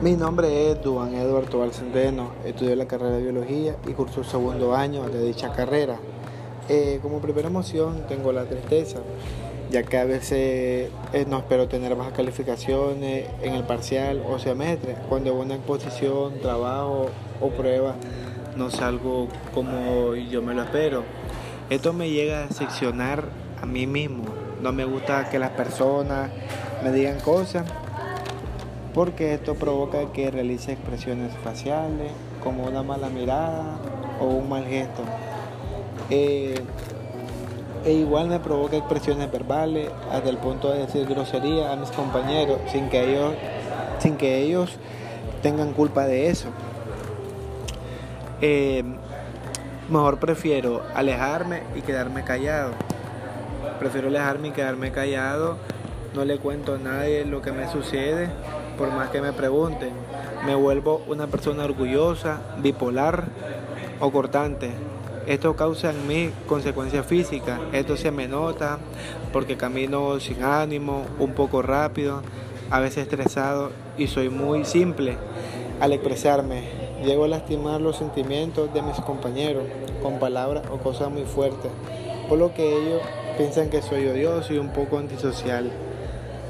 Mi nombre es Duan Eduardo Valcendeno, estudié la carrera de biología y curso segundo año de dicha carrera. Eh, como primera emoción tengo la tristeza, ya que a veces eh, no espero tener bajas calificaciones en el parcial o semestre, cuando una exposición, trabajo o prueba no salgo como yo me lo espero. Esto me llega a seccionar a mí mismo. No me gusta que las personas me digan cosas porque esto provoca que realice expresiones faciales como una mala mirada o un mal gesto. Eh, e igual me provoca expresiones verbales hasta el punto de decir grosería a mis compañeros sin que ellos, sin que ellos tengan culpa de eso. Eh, mejor prefiero alejarme y quedarme callado. Prefiero alejarme y quedarme callado. No le cuento a nadie lo que me sucede por más que me pregunten. Me vuelvo una persona orgullosa, bipolar o cortante. Esto causa en mí consecuencias físicas. Esto se me nota porque camino sin ánimo, un poco rápido, a veces estresado y soy muy simple al expresarme. Llego a lastimar los sentimientos de mis compañeros con palabras o cosas muy fuertes, por lo que ellos piensan que soy odioso y un poco antisocial.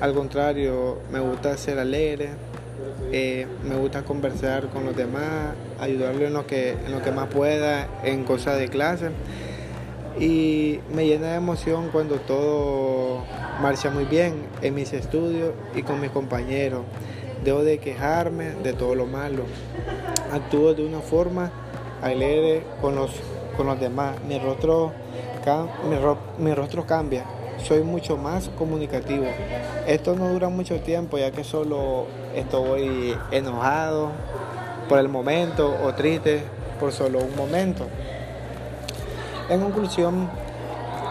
Al contrario, me gusta ser alegre, eh, me gusta conversar con los demás, ayudarles en lo que, en lo que más pueda en cosas de clase. Y me llena de emoción cuando todo marcha muy bien en mis estudios y con mis compañeros. Debo de quejarme de todo lo malo. Actúo de una forma alegre con los, con los demás. Mi rostro, mi, mi rostro cambia soy mucho más comunicativo. Esto no dura mucho tiempo ya que solo estoy enojado por el momento o triste por solo un momento. En conclusión,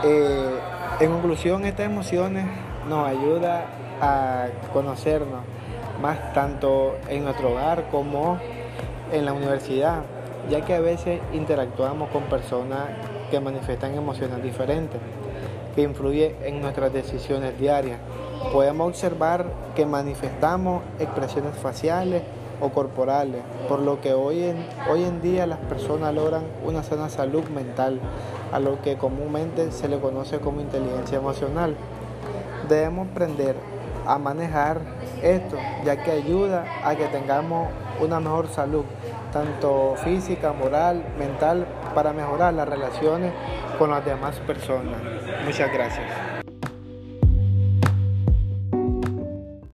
eh, en conclusión estas emociones nos ayuda a conocernos más tanto en nuestro hogar como en la universidad, ya que a veces interactuamos con personas que manifiestan emociones diferentes que influye en nuestras decisiones diarias. Podemos observar que manifestamos expresiones faciales o corporales, por lo que hoy en, hoy en día las personas logran una sana salud mental, a lo que comúnmente se le conoce como inteligencia emocional. Debemos aprender a manejar esto, ya que ayuda a que tengamos una mejor salud, tanto física, moral, mental, para mejorar las relaciones con las demás personas. Muchas gracias.